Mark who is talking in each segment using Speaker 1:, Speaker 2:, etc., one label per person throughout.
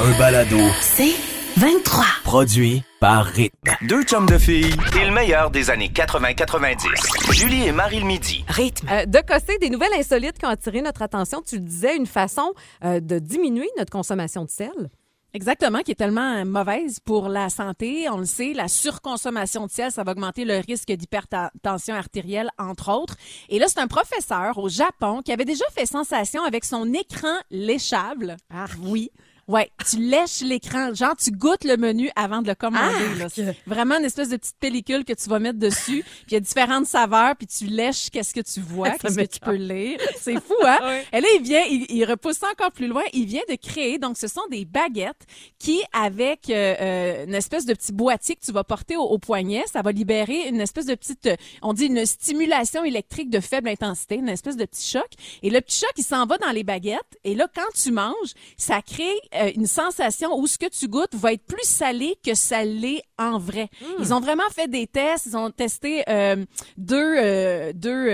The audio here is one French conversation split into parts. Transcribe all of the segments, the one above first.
Speaker 1: un balado.
Speaker 2: C'est 23.
Speaker 1: Produit par Rythme.
Speaker 3: Deux chums de filles et le meilleur des années 80-90. Julie et Marie le midi.
Speaker 2: Rythme.
Speaker 4: Euh, de Cossé, des nouvelles insolites qui ont attiré notre attention. Tu le disais, une façon euh, de diminuer notre consommation de sel.
Speaker 5: Exactement, qui est tellement mauvaise pour la santé. On le sait, la surconsommation de sel, ça va augmenter le risque d'hypertension artérielle, entre autres. Et là, c'est un professeur au Japon qui avait déjà fait sensation avec son écran léchable. Ah oui. Ouais, tu lèches l'écran, genre tu goûtes le menu avant de le commander. Là. C'est Vraiment une espèce de petite pellicule que tu vas mettre dessus. Puis il y a différentes saveurs, puis tu lèches qu'est-ce que tu vois, qu'est-ce que tu peux lire. C'est fou, hein? Et là, il vient, il, il repousse encore plus loin. Il vient de créer, donc ce sont des baguettes qui, avec euh, euh, une espèce de petit boîtier que tu vas porter au, au poignet, ça va libérer une espèce de petite, euh, on dit une stimulation électrique de faible intensité, une espèce de petit choc. Et le petit choc, il s'en va dans les baguettes. Et là, quand tu manges, ça crée euh, une sensation où ce que tu goûtes va être plus salé que salé en vrai. Ils ont vraiment fait des tests. Ils ont testé euh, deux, euh, deux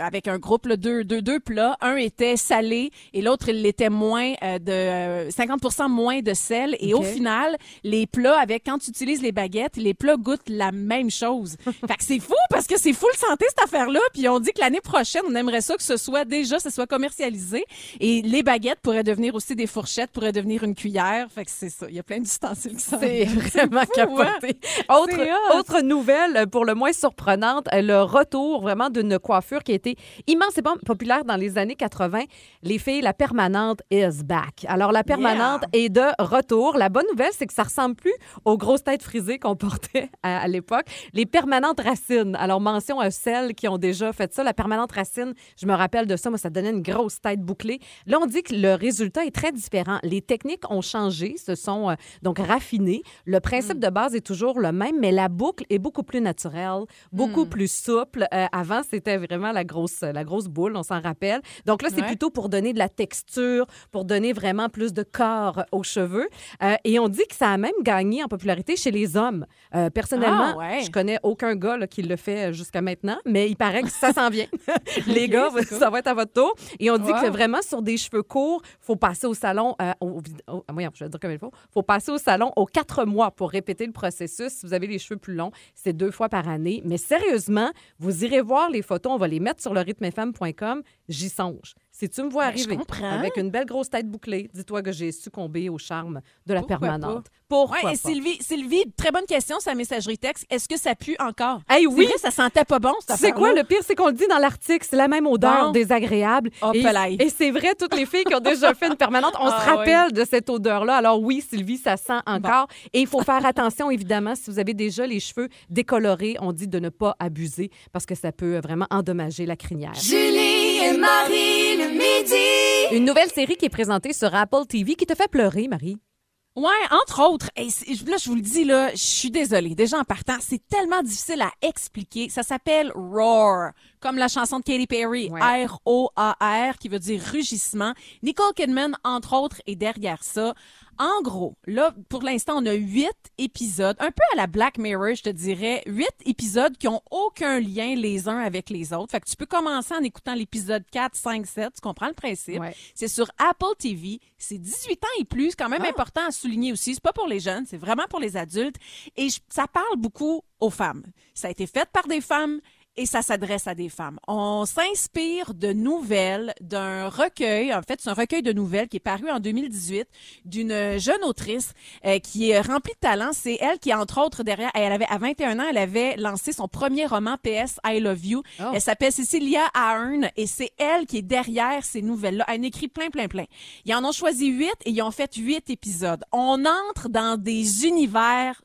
Speaker 5: avec un groupe, là, deux, deux, deux plats. Un était salé et l'autre, il l'était moins de euh, 50 moins de sel. Et au final, les plats avec, quand tu utilises les baguettes, les plats goûtent la même chose. fait que c'est fou parce que c'est full santé cette affaire-là. Puis on dit que l'année prochaine, on aimerait ça que ce soit déjà, ce soit commercialisé. Et les baguettes pourraient devenir aussi des fourchettes, pourraient devenir une cuillère. Fait que c'est ça. Il y a plein d'ustensiles qui s'en
Speaker 4: C'est vraiment
Speaker 5: hein?
Speaker 4: capoté. Autre, autre nouvelle, euh, pour le moins surprenante, euh, le retour vraiment d'une coiffure qui a été immensément populaire dans les années 80. Les filles, la permanente is back. Alors, la permanente est de retour. La bonne nouvelle, c'est que ça ressemble plus aux grosses têtes frisées qu'on portait à, à l'époque. Les permanentes racines. Alors, mention à celles qui ont déjà fait ça. La permanente racine, je me rappelle de ça. Moi, ça donnait une grosse tête bouclée. Là, on dit que le résultat est très différent. Les techniques ont changé, se sont euh, donc raffinées. Le principe de base est toujours le même, mais la boucle est beaucoup plus naturelle, beaucoup plus souple. Euh, avant, c'était vraiment la grosse, la grosse boule, on s'en rappelle. Donc là, c'est
Speaker 5: Ouais.
Speaker 4: plutôt pour donner de la texture, pour donner vraiment plus de corps aux cheveux. Euh, et on dit que ça a même gagné en popularité chez les hommes. Personnellement,
Speaker 5: Ah, ouais.
Speaker 4: je connais aucun gars là, qui le fait jusqu'à maintenant, mais il paraît que ça s'en vient. les gars,
Speaker 5: c'est cool.
Speaker 4: ça va être à votre tour. Et on dit que vraiment sur des cheveux courts, faut passer au salon, euh, au, au- ah, voyons, je vais dire comme il faut, faut passer au salon aux quatre mois pour répéter le processus. Si vous avez les cheveux plus longs, c'est deux fois par année. Mais sérieusement, vous irez voir les photos, on va les mettre sur le rythmefm.com. J'y songe. Si tu me vois
Speaker 5: Ben,
Speaker 4: arriver avec une belle grosse tête bouclée, dis-toi que j'ai succombé au charme de la
Speaker 5: Pourquoi
Speaker 4: permanente. Pourquoi
Speaker 5: Ouais, et
Speaker 4: pas?
Speaker 5: Sylvie, Sylvie, très bonne question, sa messagerie texte. Est-ce que ça pue encore?
Speaker 4: Hey,
Speaker 5: C'est
Speaker 4: oui!
Speaker 5: vrai, ça sentait pas bon, cette
Speaker 4: C'est quoi le pire? C'est qu'on le dit dans l'article, c'est la même odeur
Speaker 5: Bon.
Speaker 4: désagréable.
Speaker 5: Oh,
Speaker 4: et et c'est vrai, toutes les filles qui ont déjà fait une permanente, on
Speaker 5: Ah,
Speaker 4: se rappelle de cette odeur-là. Alors oui, Sylvie, ça sent encore. Et il faut faire attention, évidemment, si vous avez déjà les cheveux décolorés, on dit de ne pas abuser parce que ça peut vraiment endommager la crinière.
Speaker 2: Julie et Marie le midi.
Speaker 4: Une nouvelle série qui est présentée sur Apple TV qui te fait pleurer, Marie.
Speaker 5: Ouais, entre autres. Et là, je vous le dis, là, je suis désolée. Déjà en partant, c'est tellement difficile à expliquer. Ça s'appelle Roar, comme la chanson de Katy Perry.
Speaker 4: Ouais.
Speaker 5: R-O-A-R, qui veut dire rugissement. Nicole Kidman, entre autres, est derrière ça. En gros, là, pour l'instant, on a huit épisodes, un peu à la Black Mirror, je te dirais, huit épisodes qui ont aucun lien les uns avec les autres. Fait que tu peux commencer en écoutant l'épisode 4, 5, 7, tu comprends le principe?
Speaker 4: Ouais.
Speaker 5: C'est sur Apple TV, c'est 18 ans et plus, quand même
Speaker 4: Ah.
Speaker 5: important à souligner aussi. C'est pas pour les jeunes, c'est vraiment pour les adultes. Et je- ça parle beaucoup aux femmes. Ça a été fait par des femmes et ça s'adresse à des femmes. On s'inspire de nouvelles d'un recueil, en fait, c'est un recueil de nouvelles qui est paru en 2018 d'une jeune autrice euh, qui est remplie de talent. C'est elle qui, entre autres, derrière, elle avait, à 21 ans, elle avait lancé son premier roman PS I Love You.
Speaker 4: Oh.
Speaker 5: Elle s'appelle Cecilia Ahern et c'est elle qui est derrière ces nouvelles-là. Elle en écrit plein, plein, plein. Ils en ont choisi huit et ils ont fait huit épisodes. On entre dans des univers,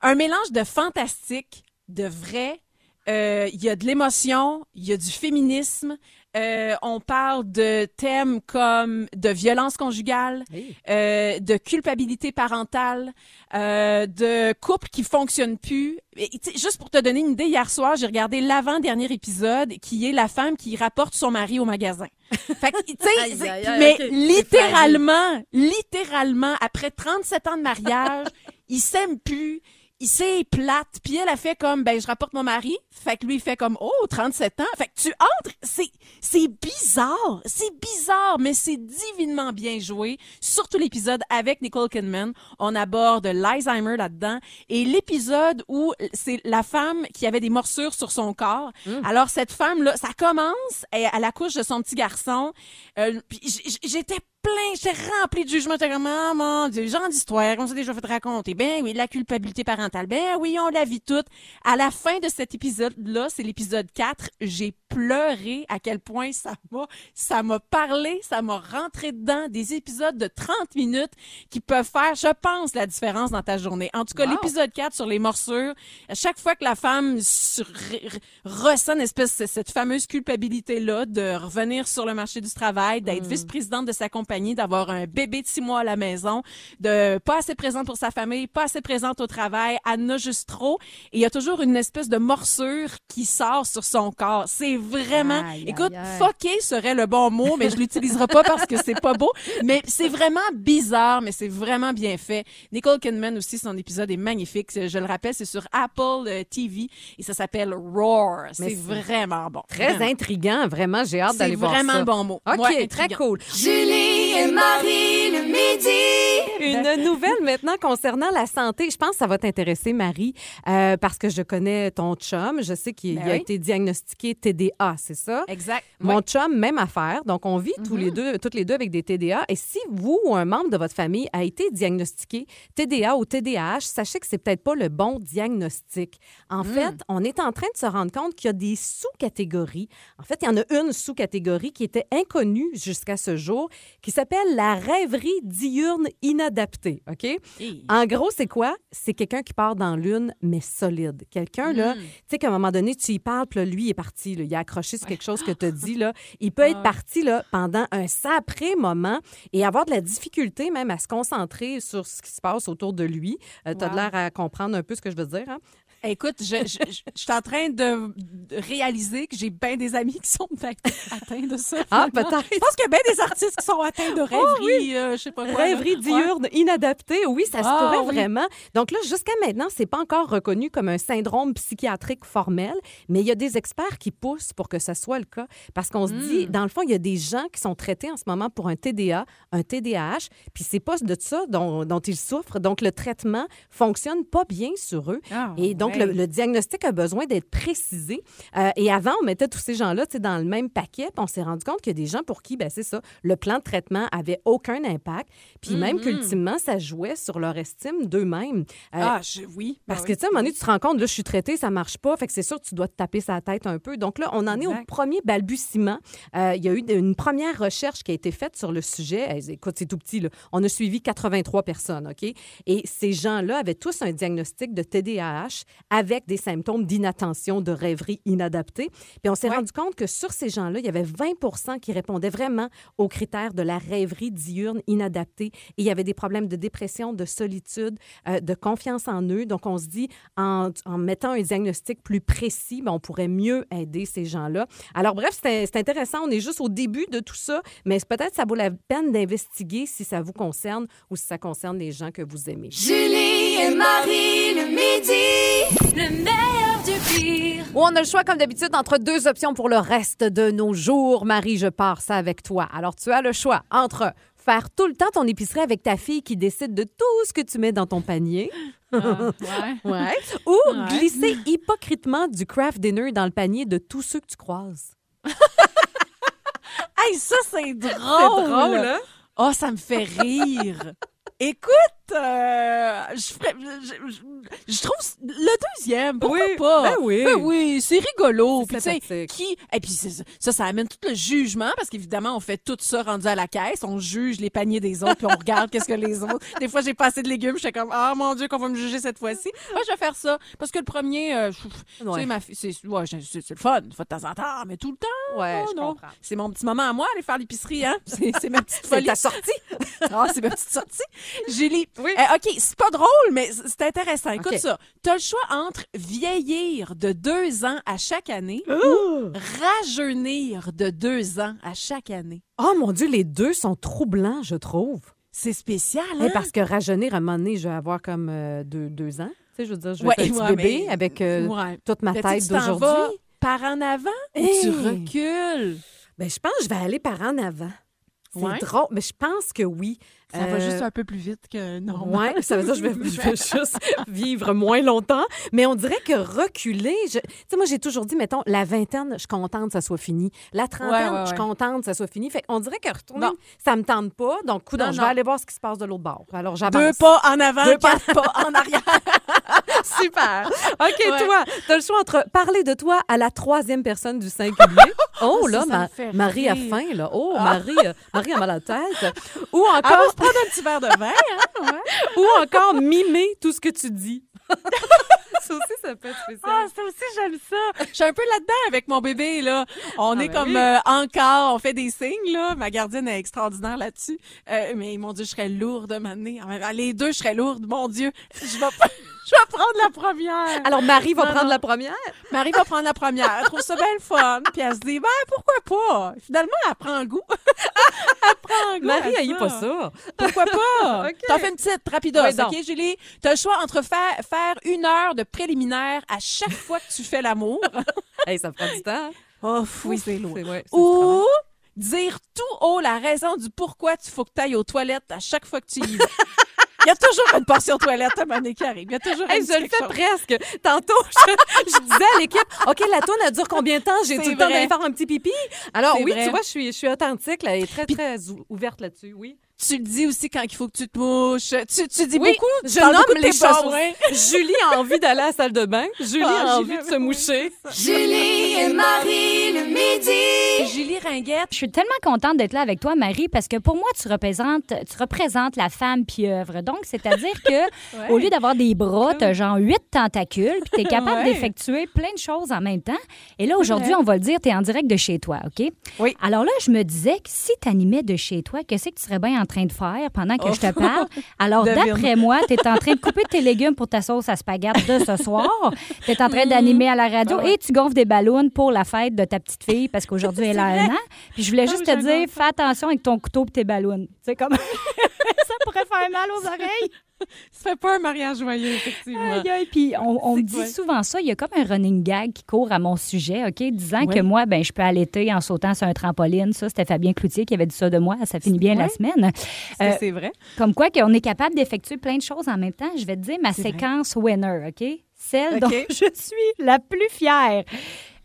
Speaker 5: un mélange de fantastique, de vrai, il y a de l'émotion, il y a du féminisme. euh, on parle de thèmes comme de violence conjugale,
Speaker 4: Hey.
Speaker 5: euh, de culpabilité parentale, euh, de couple qui fonctionne plus. Et, juste pour te donner une idée, hier soir, j'ai regardé l'avant-dernier épisode qui est la femme qui rapporte son mari au magasin. Fait que, tu sais,
Speaker 4: Aïe,
Speaker 5: c'est-
Speaker 4: aïe, aïe,
Speaker 5: mais littéralement, littéralement, après 37 ans de mariage, ils s'aiment plus. C'est plate. Puis elle a fait comme, ben, je rapporte mon mari. Fait que lui, il fait comme, oh, 37 ans. Fait que tu entres. C'est, c'est bizarre. C'est bizarre, mais c'est divinement bien joué. Surtout l'épisode avec Nicole Kidman. On aborde l'Alzheimer là-dedans. Et l'épisode où c'est la femme qui avait des morsures sur son corps. Alors, cette femme-là, ça commence à la couche de son petit garçon. Euh, j'étais plein, j'étais rempli de jugement. J'étais comme, ah, mon Dieu, genre d'histoire, comme ça déjà fait raconter. Ben oui, la culpabilité parentale. Ben oui, on la vit toute. À la fin de cet épisode-là, c'est l'épisode 4, j'ai pleuré à quel point ça m'a, ça m'a parlé, ça m'a rentré dedans. Des épisodes de 30 minutes qui peuvent faire, je pense, la différence dans ta journée. En tout cas,
Speaker 4: Wow.
Speaker 5: l'épisode 4 sur les morsures, à chaque fois que la femme sur- ressent une espèce, cette fameuse culpabilité-là de revenir sur le marché du travail, d'être
Speaker 4: Hmm.
Speaker 5: vice-présidente de sa compagnie, d'avoir un bébé de six mois à la maison, de pas assez présente pour sa famille, pas assez présente au travail, elle en a juste trop. Et il y a toujours une espèce de morsure qui sort sur son corps. C'est vraiment,
Speaker 4: Aïe,
Speaker 5: écoute,
Speaker 4: aïe.
Speaker 5: fucké serait le bon mot, mais je l'utiliserai pas parce que c'est pas beau. Mais c'est vraiment bizarre, mais c'est vraiment bien fait. Nicole Kidman aussi, son épisode est magnifique. Je le rappelle, c'est sur Apple euh, TV et ça s'appelle Roar. C'est
Speaker 4: c'est
Speaker 5: vraiment bon.
Speaker 4: Très
Speaker 5: Vraiment.
Speaker 4: intriguant, vraiment, j'ai hâte
Speaker 5: C'est
Speaker 4: d'aller voir ça.
Speaker 5: vraiment le bon mot.
Speaker 4: OK,
Speaker 5: Ouais,
Speaker 4: très cool.
Speaker 2: Julie et Marie midi.
Speaker 4: Une nouvelle maintenant concernant la santé. Je pense que ça va t'intéresser, Marie, euh, parce que je connais ton chum. Je sais qu'il
Speaker 5: Ben
Speaker 4: a
Speaker 5: oui.
Speaker 4: été diagnostiqué TDA, c'est ça?
Speaker 5: Exact.
Speaker 4: Mon chum, même affaire. Donc, on vit tous
Speaker 5: Mhm.
Speaker 4: les deux, toutes les deux avec des TDA. Et si vous ou un membre de votre famille a été diagnostiqué TDA ou TDAH, sachez que c'est peut-être pas le bon diagnostic. En
Speaker 5: Hmm.
Speaker 4: fait, on est en train de se rendre compte qu'il y a des sous-catégories. En fait, il y en a une sous-catégorie qui était inconnue jusqu'à ce jour, qui s'appelle la rêverie diurne inadaptée. OK?
Speaker 5: Hey.
Speaker 4: En gros, c'est quoi? C'est quelqu'un qui part dans l'une, mais solide. Quelqu'un, là,
Speaker 5: Mm.
Speaker 4: tu sais, qu'à un moment donné, tu y parles, puis là, lui, il est parti. là. Il a accroché sur quelque chose que tu as dit. Là. Il peut être parti là, pendant un sacré moment et avoir de la difficulté même à se concentrer sur ce qui se passe autour de lui. tu as
Speaker 5: Wow.
Speaker 4: l'air à comprendre un peu ce que je veux dire. Hein?
Speaker 5: Écoute, je, je, je, je suis en train de, réaliser que j'ai bien des amis qui sont atteints de ça.
Speaker 4: Ah, peut-être.
Speaker 5: Je pense qu'il y a bien des artistes qui sont atteints de rêverie, euh, je sais pas quoi. là.
Speaker 4: Rêverie
Speaker 5: Ouais.
Speaker 4: diurne inadaptée, oui, ça se
Speaker 5: Ah,
Speaker 4: pourrait
Speaker 5: oui.
Speaker 4: vraiment. Donc là, jusqu'à maintenant, c'est pas encore reconnu comme un syndrome psychiatrique formel, mais il y a des experts qui poussent pour que ça soit le cas parce qu'on se dit,
Speaker 5: Hmm.
Speaker 4: dans le fond, il y a des gens qui sont traités en ce moment pour un TDA, un TDAH, puis c'est pas de ça dont, dont ils souffrent. Donc le traitement fonctionne pas bien sur eux.
Speaker 5: Ah,
Speaker 4: Et donc,
Speaker 5: ouais.
Speaker 4: le, le diagnostic a besoin d'être précisé. Euh, et avant, on mettait tous ces gens-là dans le même paquet. Puis on s'est rendu compte qu'il y a des gens pour qui, ben, c'est ça, le plan de traitement avait aucun impact. Puis même
Speaker 5: Mhm.
Speaker 4: qu'ultimement, ça jouait sur leur estime d'eux-mêmes. Euh,
Speaker 5: Ah, je, oui.
Speaker 4: parce
Speaker 5: Ben
Speaker 4: que, tu sais, à un moment donné, tu te rends compte, là, je suis traitée, ça marche pas. Fait que c'est sûr tu dois te taper sa tête un peu. Donc là, on en est au premier balbutiement. Euh, il y a eu une première recherche qui a été faite sur le sujet. Écoute, c'est tout petit, là. On a suivi 83 personnes, OK? Et ces gens-là avaient tous un diagnostic de TDAH avec des symptômes d'inattention, de rêverie inadaptée. Puis on s'est
Speaker 5: Ouais.
Speaker 4: rendu compte que sur ces gens-là, il y avait 20 qui répondaient vraiment aux critères de la rêverie diurne inadaptée. Et il y avait des problèmes de dépression, de solitude, euh, de confiance en eux. Donc, on se dit, en, en mettant un diagnostic plus précis, ben, on pourrait mieux aider ces gens-là. Alors, bref, c'est c'est intéressant. On est juste au début de tout ça, mais peut-être ça vaut la peine d'investiguer si ça vous concerne ou si ça concerne les gens que vous aimez.
Speaker 2: Julie et Marie le midi. Le meilleur du pire.
Speaker 4: Ou on a le choix, comme d'habitude, entre deux options pour le reste de nos jours. Marie, je pars ça avec toi. Alors, tu as le choix entre faire tout le temps ton épicerie avec ta fille qui décide de tout ce que tu mets dans ton panier.
Speaker 5: Ah, ouais.
Speaker 4: Ouais. Ou
Speaker 5: Ouais.
Speaker 4: glisser hypocritement du craft dinner dans le panier de tous ceux que tu croises.
Speaker 5: Hey, ça, c'est drôle.
Speaker 4: C'est drôle, hein?
Speaker 5: Oh, ça me fait rire. Écoute, euh, je, ferais- je, je- je trouve le deuxième, pourquoi
Speaker 4: Oui,
Speaker 5: pas?
Speaker 4: ben oui.
Speaker 5: Ben oui, c'est rigolo.
Speaker 4: C'est
Speaker 5: Puis, qui Et puis c'est- ça, ça amène tout le jugement parce qu'évidemment, on fait tout ça rendu à la caisse, on juge les paniers des autres, puis on regarde qu'est-ce que les autres. Des fois, j'ai pas assez de légumes, j'étais comme ah mon dieu qu'on va me juger cette fois-ci. Moi, je vais faire ça parce que le premier, euh,
Speaker 4: Ouais.
Speaker 5: ma c'est ouais, c'est c'est le fun, une fois de temps en temps, mais tout le temps.
Speaker 4: Ouais,
Speaker 5: oh,
Speaker 4: je
Speaker 5: non.
Speaker 4: comprends.
Speaker 5: C'est mon petit moment à moi aller faire l'épicerie, hein. C'est c'est ma petite
Speaker 4: C'est
Speaker 5: folie.
Speaker 4: ta sortie.
Speaker 5: Ah, c'est ma petite sortie. Julie.
Speaker 4: Oui.
Speaker 5: euh, OK, c'est pas drôle, mais c'est intéressant. Écoute ça. T'as le choix entre vieillir de deux ans à chaque année
Speaker 4: Oh!
Speaker 5: ou rajeunir de deux ans à chaque année.
Speaker 4: Oh mon Dieu, les deux sont troublants, je trouve.
Speaker 5: C'est spécial, hein?
Speaker 4: parce que rajeunir, à un moment donné, je vais avoir comme euh, deux, deux ans. sais, je veux dire, je vais
Speaker 5: Ouais,
Speaker 4: faire un petit bébé
Speaker 5: mais-
Speaker 4: avec euh,
Speaker 5: Ouais.
Speaker 4: toute ma tête
Speaker 5: tu
Speaker 4: d'aujourd'hui.
Speaker 5: par en avant ou
Speaker 4: Hey!
Speaker 5: tu recules?
Speaker 4: Ben, je pense que je vais aller par en avant. C'est drôle, mais je pense que oui.
Speaker 5: Ça va
Speaker 4: Euh,
Speaker 5: juste un peu plus vite que non.
Speaker 4: Ouais, ça veut dire que je vais, je vais juste vivre moins longtemps. Mais on dirait que reculer, je- tu sais, moi, j'ai toujours dit, mettons, la vingtaine, je suis contente que ça soit fini. La trentaine,
Speaker 5: Ouais, ouais,
Speaker 4: je suis contente que ça soit fini. Fait on dirait que retourner,
Speaker 5: Non.
Speaker 4: ça me tente pas. Donc, coup je vais aller voir ce qui se passe de l'autre bord. Alors, j'avance.
Speaker 5: Deux pas en avant,
Speaker 4: Deux
Speaker 5: quatre pas en arrière.
Speaker 4: Super. OK,
Speaker 5: Ouais.
Speaker 4: toi, tu as le choix entre parler de toi à la troisième personne du singulier. Oh,
Speaker 5: Ça,
Speaker 4: là,
Speaker 5: ça
Speaker 4: Ma-
Speaker 5: me fait
Speaker 4: Marie a faim, là. Oh,
Speaker 5: Ah.
Speaker 4: Marie, euh, Marie a mal à la tête. Ou
Speaker 5: va
Speaker 4: encore,
Speaker 5: prendre un petit verre de vin, hein? Ouais.
Speaker 4: ou encore mimer tout ce que tu dis. Ça aussi, ça peut être spécial.
Speaker 5: Ah, ça aussi, j'aime ça. Je suis un peu là-dedans avec mon bébé, là. On
Speaker 4: Ah,
Speaker 5: est
Speaker 4: ben
Speaker 5: comme
Speaker 4: oui.
Speaker 5: euh, encore, on fait des signes, là. Ma gardienne est extraordinaire là-dessus. Euh, mais mon Dieu, je serais lourde maintenant. Les deux, je serais lourde. Mon Dieu, je vais, je vais prendre la première.
Speaker 4: Alors, Marie va
Speaker 5: Non,
Speaker 4: prendre
Speaker 5: non.
Speaker 4: la première?
Speaker 5: Marie va prendre la première. Elle trouve ça bien le fun. Puis elle se dit, ben, pourquoi pas? Finalement, elle prend goût. elle prend goût.
Speaker 4: Marie,
Speaker 5: à
Speaker 4: elle pas ça.
Speaker 5: Pourquoi pas?
Speaker 4: OK.
Speaker 5: T'en fais une petite rapidos,
Speaker 4: Oui.
Speaker 5: OK, Julie? T'as le choix entre faire, faire une heure de préliminaire à chaque fois que tu fais l'amour.
Speaker 4: Hey, ça prend du temps.
Speaker 5: Oh, oui, c'est lourd.
Speaker 4: Ouais,
Speaker 5: Ou dire tout haut la raison du pourquoi tu faut que tu ailles aux toilettes à chaque fois que tu y vas. Il y a toujours une portion toilette à Mané qui arrive. Il y a toujours
Speaker 4: Hey,
Speaker 5: un
Speaker 4: je le fais presque. Tantôt, je, je disais à l'équipe, OK, la tourne, elle dure combien de temps? J'ai tout le temps d'aller faire un petit pipi. Alors oui,
Speaker 5: vrai.
Speaker 4: tu vois, je suis, je suis authentique, là, et très, très ou- ouverte là-dessus, oui.
Speaker 5: Tu le dis aussi quand il faut que tu te mouches. Tu, tu dis
Speaker 4: Oui,
Speaker 5: beaucoup? tu
Speaker 4: je nomme
Speaker 5: beaucoup de
Speaker 4: les choses. Julie a envie d'aller à la salle de bain. Julie
Speaker 5: Ah,
Speaker 4: a
Speaker 5: Julie,
Speaker 4: envie de se moucher.
Speaker 2: Julie et Marie le midi.
Speaker 5: Julie Ringuette.
Speaker 6: Je suis tellement contente d'être là avec toi, Marie, parce que pour moi, tu représentes, tu représentes la femme pieuvre. Donc, c'est-à-dire que au lieu d'avoir des bras, tu as genre huit tentacules, puis tu es capable
Speaker 5: Ouais.
Speaker 6: d'effectuer plein de choses en même temps. Et là, aujourd'hui, on va le dire, tu es en direct de chez toi, OK?
Speaker 5: Oui.
Speaker 6: Alors là, je me disais que si tu animais de chez toi, qu'est-ce que tu serais bien en train de faire pendant que
Speaker 5: Oh.
Speaker 6: je te parle? Alors, d'après moi, tu es en train de couper tes légumes pour ta sauce à spaghetti de ce soir. Tu es en train d'animer à la radio
Speaker 5: Ah
Speaker 6: et tu gonfles des ballons pour la fête de ta petite fille parce qu'aujourd'hui, elle a un an. Puis je voulais
Speaker 5: Ah
Speaker 6: juste te dire, fais attention avec ton couteau et tes ballons. Comme ça pourrait faire mal aux oreilles.
Speaker 5: Ça fait pas un mariage joyeux, effectivement.
Speaker 6: Aïe, aïe. Puis on, on me dit
Speaker 5: quoi?
Speaker 6: souvent ça. Il y a comme un running gag qui court à mon sujet, OK, disant que moi, ben, je peux allaiter en sautant sur un trampoline. Ça, c'était Fabien Cloutier qui avait dit ça de moi. Ça finit bien la semaine. Euh,
Speaker 5: c'est vrai?
Speaker 6: Comme quoi qu'on est capable d'effectuer plein de choses en même temps. Je vais te dire ma
Speaker 5: vrai.
Speaker 6: séquence winner, OK? Celle
Speaker 5: OK.
Speaker 6: dont je suis la plus fière.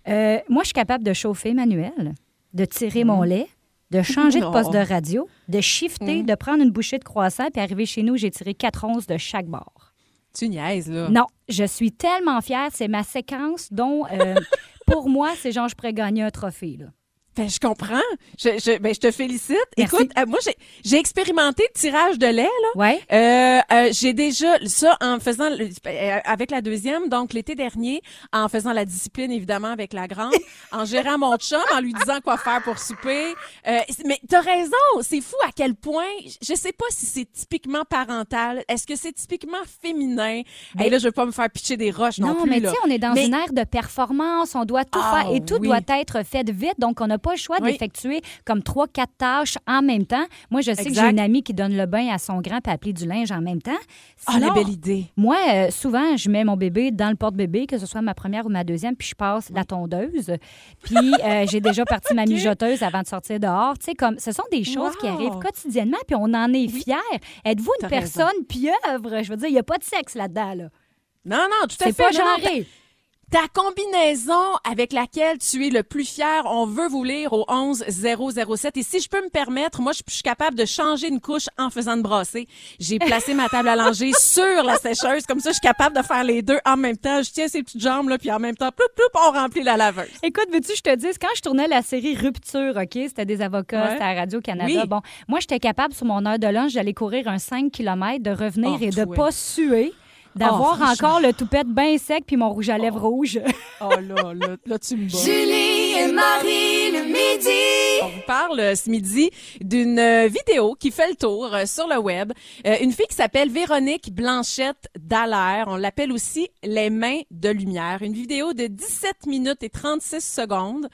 Speaker 6: Euh, moi, je suis capable de chauffer manuel, de tirer mon lait, de changer de poste
Speaker 5: Mm.
Speaker 6: De radio, de shifter,
Speaker 5: Mm.
Speaker 6: de prendre une bouchée de croissant, puis arriver chez nous, j'ai tiré quatre onces de chaque bord.
Speaker 5: Tu niaises, là.
Speaker 6: Non, je suis tellement fière. C'est ma séquence dont, euh, pour moi, c'est genre, je pourrais gagner un trophée. Là.
Speaker 5: Ben, je comprends. Je, je, ben, je te félicite.
Speaker 6: Merci.
Speaker 5: Écoute, euh, moi, j'ai, j'ai expérimenté le tirage de lait, là.
Speaker 6: Ouais.
Speaker 5: Euh, euh, j'ai déjà ça en faisant le- euh, avec la deuxième, donc l'été dernier, en faisant la discipline évidemment avec la grande, en gérant mon chum, en lui disant quoi faire pour souper. Euh, mais t'as raison, c'est fou à quel point. Je sais pas si c'est typiquement parental. Est-ce que c'est typiquement féminin?
Speaker 6: Ben-
Speaker 5: Et là, je veux pas me faire pitcher des roches non,
Speaker 6: Non,
Speaker 5: plus
Speaker 6: mais tu sais, on est dans
Speaker 5: Mais-
Speaker 6: une ère de performance, on doit tout
Speaker 5: Ah,
Speaker 6: faire et tout
Speaker 5: oui.
Speaker 6: doit être fait vite, donc on n'a pas le choix
Speaker 5: Oui.
Speaker 6: d'effectuer comme trois, quatre tâches en même temps. Moi, je sais que j'ai une amie qui donne le bain à son grand puis appeler du linge en même temps.
Speaker 5: Ah, la
Speaker 6: Sinon,
Speaker 5: belle idée.
Speaker 6: Moi, euh, souvent, je mets mon bébé dans le porte-bébé, que ce soit ma première ou ma deuxième, puis je passe la tondeuse. Puis euh, j'ai déjà parti ma mijoteuse avant de sortir dehors. Tu sais, comme ce sont des choses qui arrivent quotidiennement, puis on en est fiers. Êtes-vous une
Speaker 5: raison.
Speaker 6: personne pieuvre? Je veux dire, il n'y a pas de sexe là-dedans. Là.
Speaker 5: Non, non, tout à
Speaker 6: C'est
Speaker 5: fait.
Speaker 6: pas
Speaker 5: Non, non,
Speaker 6: genré.
Speaker 5: Ta combinaison avec laquelle tu es le plus fier, on veut vous lire au 11007. Et si je peux me permettre, moi, je je suis capable de changer une couche en faisant de brasser. J'ai placé ma table à langer sur la sécheuse. Comme ça, je suis capable de faire les deux en même temps. Je tiens ces petites jambes, là, puis en même temps, ploup, ploup, on remplit la laveuse.
Speaker 6: Écoute, veux-tu, je te dise, quand je tournais la série Rupture, OK, c'était des avocats,
Speaker 5: Ouais.
Speaker 6: c'était à Radio-Canada.
Speaker 5: Oui.
Speaker 6: Bon, moi, j'étais capable, sur mon heure de lunch, d'aller courir un 5 km, de revenir
Speaker 5: Oh,
Speaker 6: et de
Speaker 5: toi.
Speaker 6: pas suer, d'avoir
Speaker 5: Oh,
Speaker 6: encore le toupette bien sec puis mon rouge à lèvres rouge.
Speaker 5: Oh là, là, là, tu me bats.
Speaker 2: Julie et Marie le midi.
Speaker 5: On vous parle euh, ce midi d'une euh, vidéo qui fait le tour euh, sur le web. Euh, une fille qui s'appelle Véronique Blanchette Dallaire. On l'appelle aussi Les mains de lumière. Une vidéo de 17 minutes et 36 secondes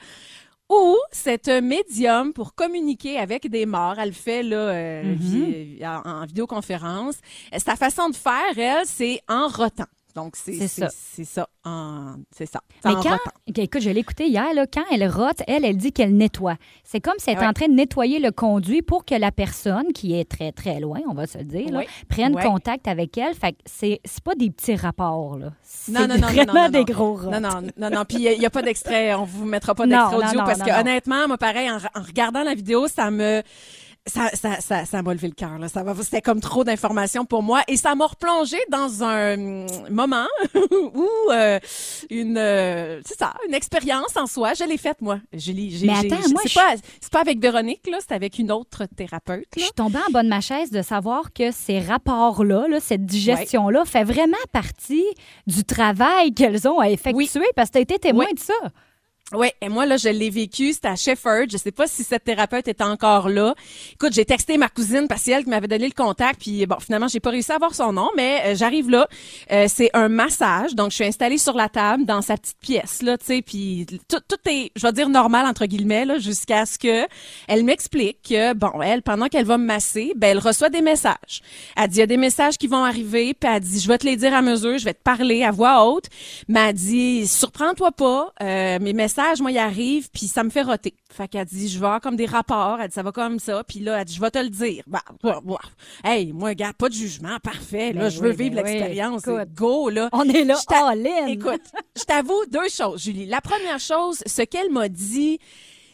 Speaker 5: où cette médium pour communiquer avec des morts, elle le fait là euh, vi- en, en vidéoconférence. Sa façon de faire, elle, c'est en rotant. Donc, c'est
Speaker 6: ça.
Speaker 5: c'est ça. en- C'est ça.
Speaker 6: Mais quand, écoute, je l'ai écouté hier, là, quand elle rote, elle, elle dit qu'elle nettoie. C'est comme si elle
Speaker 5: Ouais.
Speaker 6: en train de nettoyer le conduit pour que la personne, qui est très, très loin, on va se le dire, là,
Speaker 5: Oui.
Speaker 6: prenne contact avec elle. Fait que c'est c'est pas des petits rapports, là.
Speaker 5: Non, non, non,
Speaker 6: vraiment
Speaker 5: non, non,
Speaker 6: des
Speaker 5: non.
Speaker 6: gros.
Speaker 5: Non, non, non, non. Puis il n'y a, pas d'extrait. On vous mettra pas d'extrait audio parce que honnêtement, moi, pareil, en, en regardant la vidéo, ça me. Ça, ça, ça, ça m'a levé le cœur. là. Ça va, c'était comme trop d'informations pour moi et ça m'a replongé dans un hum, moment où euh, une, euh, c'est ça, une expérience en soi. Je l'ai faite moi, Julie. J'ai-
Speaker 6: Mais attends, moi,
Speaker 5: c'est
Speaker 6: je-
Speaker 5: pas, c'est pas avec Véronique là, c'est avec une autre thérapeute.
Speaker 6: Je
Speaker 5: Là.
Speaker 6: suis tombée en bas de ma chaise de savoir que ces rapports-là, là, cette digestion-là, fait vraiment partie du travail qu'elles ont à effectuer parce que tu as été témoin
Speaker 5: Oui.
Speaker 6: de ça.
Speaker 5: Oui, et moi, là, je l'ai vécu. C'était à Shefford. Je sais pas si cette thérapeute est encore là. Écoute, j'ai texté ma cousine parce que elle qui m'avait donné le contact. Puis, bon, finalement, j'ai pas réussi à avoir son nom, mais euh, j'arrive là. Euh, c'est un massage. Donc, je suis installée sur la table dans sa petite pièce, là, tu sais. Puis, tout, tout est, je vais dire, normal, entre guillemets, là, jusqu'à ce que elle m'explique que, bon, elle, pendant qu'elle va me masser, ben, elle reçoit des messages. Elle dit, il y a des messages qui vont arriver. Puis, elle dit, je vais te les dire à mesure. Je vais te parler à voix haute. Mais elle dit, surprends-toi pas. Euh, mes messages, moi, ils arrivent, puis ça me fait roter. Fait qu'elle dit, je vais avoir comme des rapports. Elle dit, ça va comme ça. Puis là, elle dit, je vais te le dire. Bah, bah, bah. Hey, moi, gars, pas de jugement. Parfait. Là,
Speaker 6: Ben
Speaker 5: je veux
Speaker 6: oui,
Speaker 5: vivre
Speaker 6: ben oui.
Speaker 5: l'expérience.
Speaker 6: Écoute.
Speaker 5: Go, là.
Speaker 6: On est là,
Speaker 5: Je. Écoute, je t'avoue deux choses, Julie. La première chose, ce qu'elle m'a dit,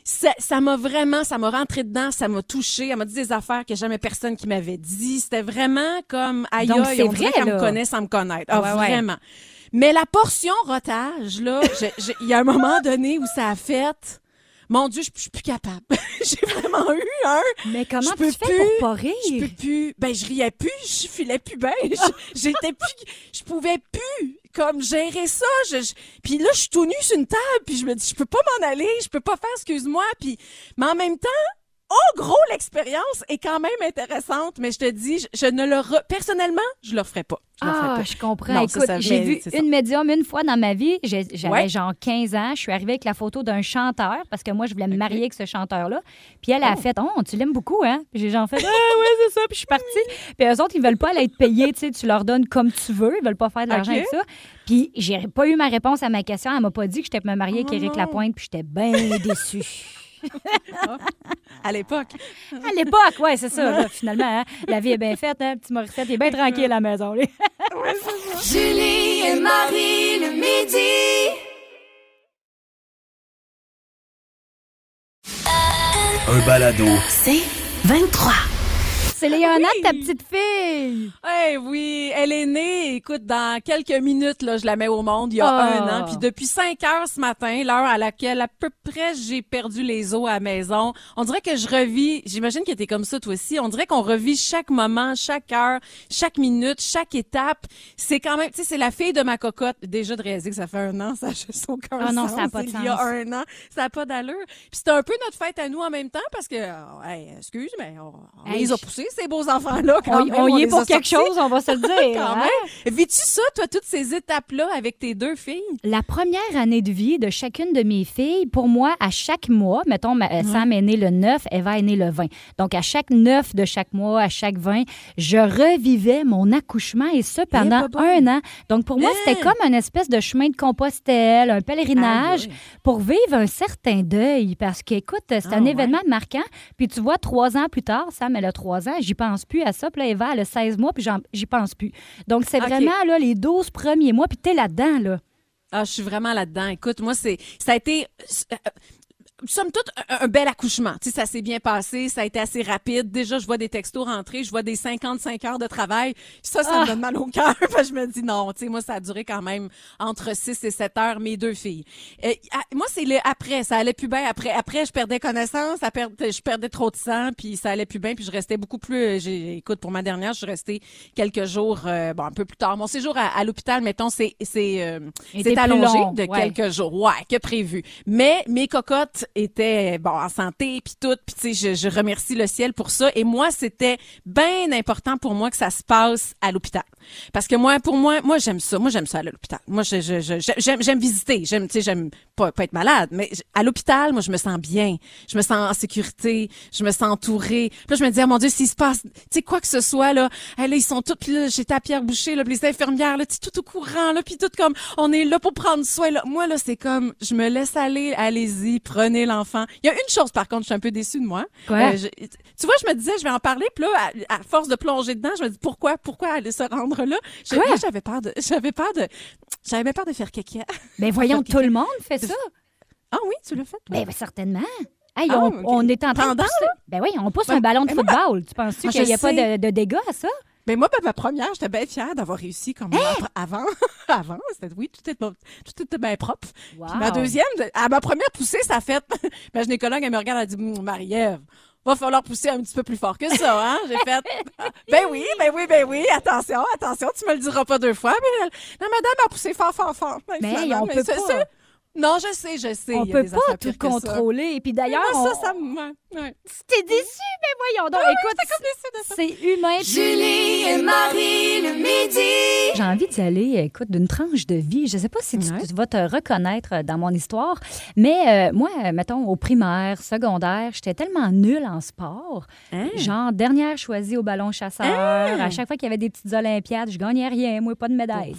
Speaker 5: ça m'a vraiment, ça m'a rentré dedans, ça m'a touché. Elle m'a dit des affaires que jamais personne qui m'avait dit. C'était vraiment comme aïe aïe, on dirait
Speaker 6: vrai,
Speaker 5: qu'elle me connaît sans me connaître. Ah,
Speaker 6: Ouais, ouais.
Speaker 5: Mais la portion rotage, là, il y a un moment donné où ça a fait. Mon Dieu, je je suis plus capable. J'ai vraiment eu un.
Speaker 6: Mais comment
Speaker 5: Je
Speaker 6: tu
Speaker 5: peux
Speaker 6: fais
Speaker 5: plus,
Speaker 6: pour pas
Speaker 5: Je peux
Speaker 6: rire?
Speaker 5: plus. Ben, je riais plus, je filais plus bien. Je- J'étais plus. Je pouvais plus, comme, gérer ça. Je, je- Puis là, je suis tout nu sur une table, puis je me dis, je peux pas m'en aller, je peux pas faire, excuse-moi. Puis, mais en même temps, oh, gros, l'expérience est quand même intéressante, mais je te dis, je, je ne le. re- Personnellement, je le ferai pas. Je
Speaker 6: Ah,
Speaker 5: pas.
Speaker 6: je comprends.
Speaker 5: Non,
Speaker 6: Écoute, j'ai vu
Speaker 5: ça.
Speaker 6: une médium une fois dans ma vie. J'avais
Speaker 5: Ouais.
Speaker 6: genre 15 ans. Je suis arrivée avec la photo d'un chanteur parce que moi, je voulais me marier avec ce chanteur-là. Puis elle a
Speaker 5: Oh.
Speaker 6: fait Oh, tu l'aimes beaucoup, hein? Puis j'ai genre fait Ah, ouais, c'est ça. Puis je suis partie. Puis eux autres, ils veulent pas aller être payés. Tu sais, tu leur donnes comme tu veux. Ils veulent pas faire de l'argent avec ça. Puis j'ai pas eu ma réponse à ma question. Elle m'a pas dit que j'étais me marier avec
Speaker 5: Oh
Speaker 6: Éric. Lapointe. Puis j'étais bien déçue.
Speaker 5: À l'époque.
Speaker 6: À l'époque, ouais, c'est ça. là, finalement, hein. la vie est bien faite. Hein? Petit Morissette, il est bien tranquille à la maison.
Speaker 2: Julie et Marie le midi.
Speaker 1: Un balado.
Speaker 2: C'est 23.
Speaker 6: C'est Léonard, ta petite fille.
Speaker 5: Eh oui, elle est née, écoute, dans quelques minutes, là, je la mets au monde, il y a
Speaker 6: Ah.
Speaker 5: un an. Puis depuis 5 heures ce matin, l'heure à laquelle à peu près j'ai perdu les os à la maison, on dirait que je revis, j'imagine que t'es comme ça toi aussi, on dirait qu'on revit chaque moment, chaque heure, chaque minute, chaque étape. C'est quand même, tu sais, c'est la fille de ma cocotte. Déjà de réaliser que ça fait un an, ça n'a juste aucun
Speaker 6: Ah non,
Speaker 5: sens.
Speaker 6: ça a pas de
Speaker 5: Il y a un an, ça n'a pas d'allure. Puis c'était un peu notre fête à nous en même temps parce que, oh, hey, excuse, mais on, on
Speaker 6: Hey,
Speaker 5: les a
Speaker 6: je-
Speaker 5: ces beaux enfants-là.
Speaker 6: On,
Speaker 5: même,
Speaker 6: on y est pour quelque
Speaker 5: sortis.
Speaker 6: chose, on va se le dire.
Speaker 5: Quand
Speaker 6: hein?
Speaker 5: même. Vis-tu ça, toi, toutes ces étapes-là avec tes deux filles?
Speaker 6: La première année de vie de chacune de mes filles, pour moi, à chaque mois, mettons, ma- Sam est née le 9, Eva est née le 20. Donc, à chaque 9 de chaque mois, à chaque 20, je revivais mon accouchement et ce pendant
Speaker 5: Eh, bye-bye.
Speaker 6: un an. Donc, pour moi, c'était
Speaker 5: Hein?
Speaker 6: comme une espèce de chemin de Compostelle, un pèlerinage pour vivre un certain deuil. Parce que, écoute, c'est
Speaker 5: Ah,
Speaker 6: un
Speaker 5: ouais.
Speaker 6: événement marquant. Puis, tu vois, trois ans plus tard, Sam, elle a trois ans, j'y pense plus à ça. Puis là, Eva, elle a 16 mois, puis j'y pense plus. Donc, c'est vraiment là, les 12 premiers mois, puis t'es là-dedans, là.
Speaker 5: Ah, je suis vraiment là-dedans. Écoute, moi, c'est, ça a été, euh, somme toute, un, un bel accouchement. Tu sais, ça s'est bien passé, ça a été assez rapide. Déjà, je vois des textos rentrer, je vois des 55 heures de travail. Ça, ça
Speaker 6: Ah.
Speaker 5: me donne mal au cœur. Je me dis, non, tu sais, moi, ça a duré quand même entre 6 et 7 heures, mes deux filles. Euh, ah, moi, c'est le après. Ça allait plus bien. Après, après, je perdais connaissance, ça perd- je perdais trop de sang, puis ça allait plus bien, puis je restais beaucoup plus... J'ai, écoute, pour ma dernière, je suis restée quelques jours, euh, bon, un peu plus tard. Mon séjour à, à l'hôpital, mettons, c'est... c'est euh, c'est allongé
Speaker 6: long,
Speaker 5: de
Speaker 6: ouais.
Speaker 5: quelques jours. Ouais, que prévu. Mais mes cocottes, était bon en santé puis tout, puis tu sais, je, je remercie le ciel pour ça. Et moi, c'était bien important pour moi que ça se passe à l'hôpital, parce que moi, pour moi, moi j'aime ça, moi j'aime ça à l'hôpital. Moi, j'aime, j'aime visiter, j'aime, tu sais, j'aime pas, pas être malade, mais à l'hôpital, moi, je me sens bien, je me sens en sécurité, je me sens entourée. Là, je me disais, mon Dieu, s'il se passe, tu sais, quoi que ce soit là, là, ils sont tous puis là, j'étais à Pierre Boucher, là, puis les infirmières, là, tout au courant, là, puis tout comme, on est là pour prendre soin. Là. Moi, là, c'est comme, je me laisse aller, allez-y, prenez l'enfant. Il y a une chose, par contre, je suis un peu déçue de moi.
Speaker 6: Quoi?
Speaker 5: Euh, je- tu vois, je me disais, je vais en parler, puis là, à, à force de plonger dedans, je me dis, pourquoi, pourquoi aller se rendre là? Je- moi, j'avais peur de, j'avais peur de, j'avais peur de faire caca.
Speaker 6: Ben voyons, tout le monde fait ça.
Speaker 5: Ah oui, tu l'as fait? toi?
Speaker 6: Ben, ben, certainement. Hey,
Speaker 5: Ah,
Speaker 6: on, est en train
Speaker 5: Pendant,
Speaker 6: de pousser. Ben oui, on pousse
Speaker 5: Ben,
Speaker 6: un ballon de
Speaker 5: ben,
Speaker 6: football. Tu penses-tu
Speaker 5: moi,
Speaker 6: qu'il n'y a pas de dégâts à ça?
Speaker 5: Mais moi, ben, ma première, j'étais bien fière d'avoir réussi comme
Speaker 6: Hein?
Speaker 5: avant. avant, c'était oui, tout était, tout était bien propre.
Speaker 6: Wow.
Speaker 5: Puis ma deuxième, de- à ma première poussée, ça a fait. ma gynécologue, elle me regarde, elle dit Hum, Marie-Ève, va falloir pousser un petit peu plus fort que ça, hein? J'ai fait. ben oui, ben oui, ben oui, attention, attention, tu me le diras pas deux fois. Mais non, madame a poussé fort, fort, fort. Ben,
Speaker 6: Mais on peut
Speaker 5: c'est-
Speaker 6: pas.
Speaker 5: Non, je sais, je sais.
Speaker 6: On peut pas tout
Speaker 5: ça.
Speaker 6: contrôler. Et puis
Speaker 5: Mais
Speaker 6: d'ailleurs, on...
Speaker 5: ça, ça me. Ouais,
Speaker 6: t'es déçu, mais voyons donc. Écoute, c'est humain.
Speaker 2: Julie et Marie le midi.
Speaker 6: J'ai envie d'y aller, écoute, d'une tranche de vie. Je sais pas si tu,
Speaker 5: Ouais.
Speaker 6: tu vas te reconnaître euh, dans mon histoire, mais euh, moi, mettons, au primaire, secondaire, j'étais tellement nulle en sport.
Speaker 5: Hein?
Speaker 6: Genre, dernière choisie au ballon chasseur. À chaque fois qu'il y avait des petites olympiades, je gagnais rien, moi, pas de médaille.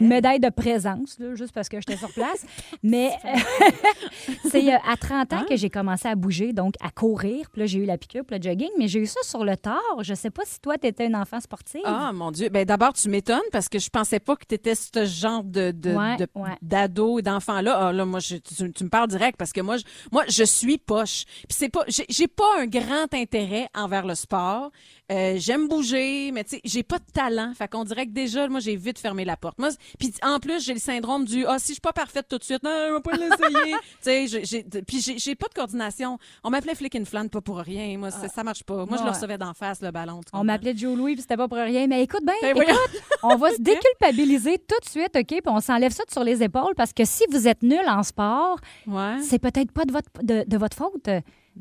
Speaker 6: Une médaille de présence, là, juste parce que j'étais sur place. mais c'est euh, à 30 ans que j'ai commencé à bouger, donc à courir. Puis là, j'ai eu la piqûre, puis le jogging, mais j'ai eu ça sur le tard. Je sais pas si toi, tu étais une enfant sportive.
Speaker 5: Ah, mon Dieu. Ben, d'abord, tu m'étonnes parce que je pensais pas que tu étais ce genre de, de,
Speaker 6: Ouais,
Speaker 5: de-
Speaker 6: ouais.
Speaker 5: d'ado et d'enfant-là. Ah, là, moi, je- tu, tu me parles direct parce que moi, je, moi, je suis poche. Puis c'est pas, j'ai, j'ai pas un grand intérêt envers le sport. Euh, j'aime bouger, mais tu sais, j'ai pas de talent. Fait qu'on dirait que déjà, moi, j'ai vite fermé la porte. Moi, puis en plus, j'ai le syndrome du, ah, si je suis pas parfaite tout de suite, non, on va pas l'essayer. tu sais, j'ai, j'ai, puis j'ai, j'ai pas de coordination. On m'appelait Flick Flan, pas pour rien. Moi, ça, ça marche pas. Moi, je le recevais d'en face, le ballon.
Speaker 6: On m'appelait Joe Louis, puis c'était pas pour rien. Mais écoute bien,
Speaker 5: Ben,
Speaker 6: écoute, on va se déculpabiliser tout de suite, OK? Puis on s'enlève ça sur les épaules parce que si vous êtes nul en sport,
Speaker 5: Ouais.
Speaker 6: c'est peut-être pas de votre, de, de votre faute.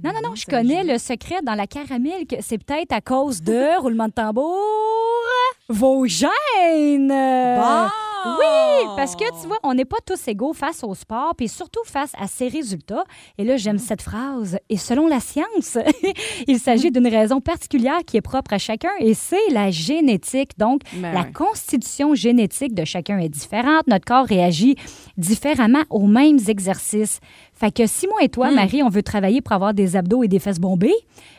Speaker 6: Non, non, non, je connais le secret dans la caramel que c'est peut-être à cause de, roulement de tambour, vos gènes. Oui, parce que tu vois, on n'est pas tous égaux face au sport, puis surtout face à ses résultats. Et là, j'aime cette phrase. Et selon la science, il s'agit d'une raison particulière qui est propre à chacun, et c'est la génétique. Donc,
Speaker 5: Ben
Speaker 6: la constitution génétique de chacun est différente. Notre corps réagit différemment aux mêmes exercices. Fait que si moi et
Speaker 5: Hmm.
Speaker 6: toi, Marie, on veut travailler pour avoir des abdos et des fesses bombées,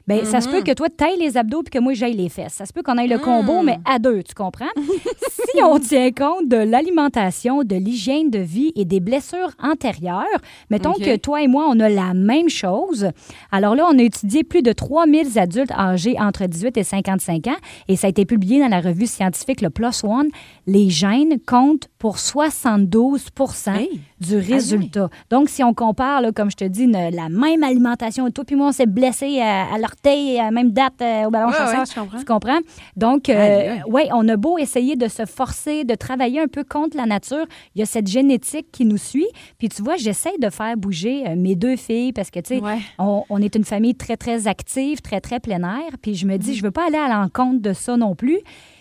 Speaker 6: ben ça se
Speaker 5: Mm-hmm.
Speaker 6: peut que toi, tu ailles les abdos puis que moi, j'aille les fesses. Ça se peut qu'on aille le
Speaker 5: Hmm.
Speaker 6: combo, mais à deux, tu comprends? si on tient compte de l'alimentation, de l'hygiène de vie et des blessures antérieures, mettons que toi et moi, on a la même chose. Alors là, on a étudié plus de 3000 adultes âgés entre 18 et 55 ans et ça a été publié dans la revue scientifique Le Plus One. Les gènes comptent pour 72
Speaker 5: Hey!
Speaker 6: du résultat. Donc, si on compare, là, comme je te dis, la même alimentation et toi, puis moi, on s'est blessé à, à l'orteil à la même date euh, au ballon
Speaker 5: Ouais,
Speaker 6: chasseur.
Speaker 5: ouais, je comprends.
Speaker 6: Tu comprends? Donc, euh, ouais, on a beau essayer de se forcer, de travailler un peu contre la nature, il y a cette génétique qui nous suit. Puis tu vois, j'essaie de faire bouger euh, mes deux filles parce que, tu sais, on, on est une famille très, très active, très, très plein air. Puis je me
Speaker 5: Mm.
Speaker 6: dis, je veux pas aller à l'encontre de ça non plus.